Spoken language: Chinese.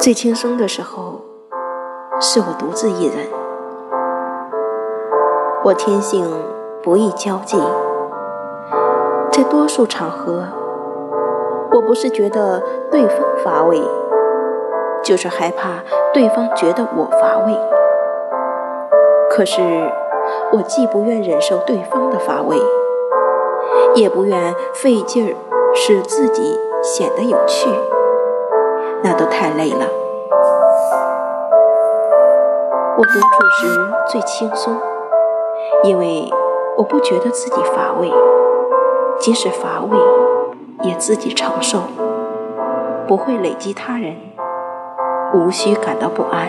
最轻松的时候，是我独自一人。我天性不易交际，在多数场合，我不是觉得对方乏味，就是害怕对方觉得我乏味。可是，我既不愿忍受对方的乏味，也不愿费劲儿使自己显得有趣。那都太累了。我独处时最轻松，因为我不觉得自己乏味，即使乏味，也自己承受，不会累积他人，无需感到不安。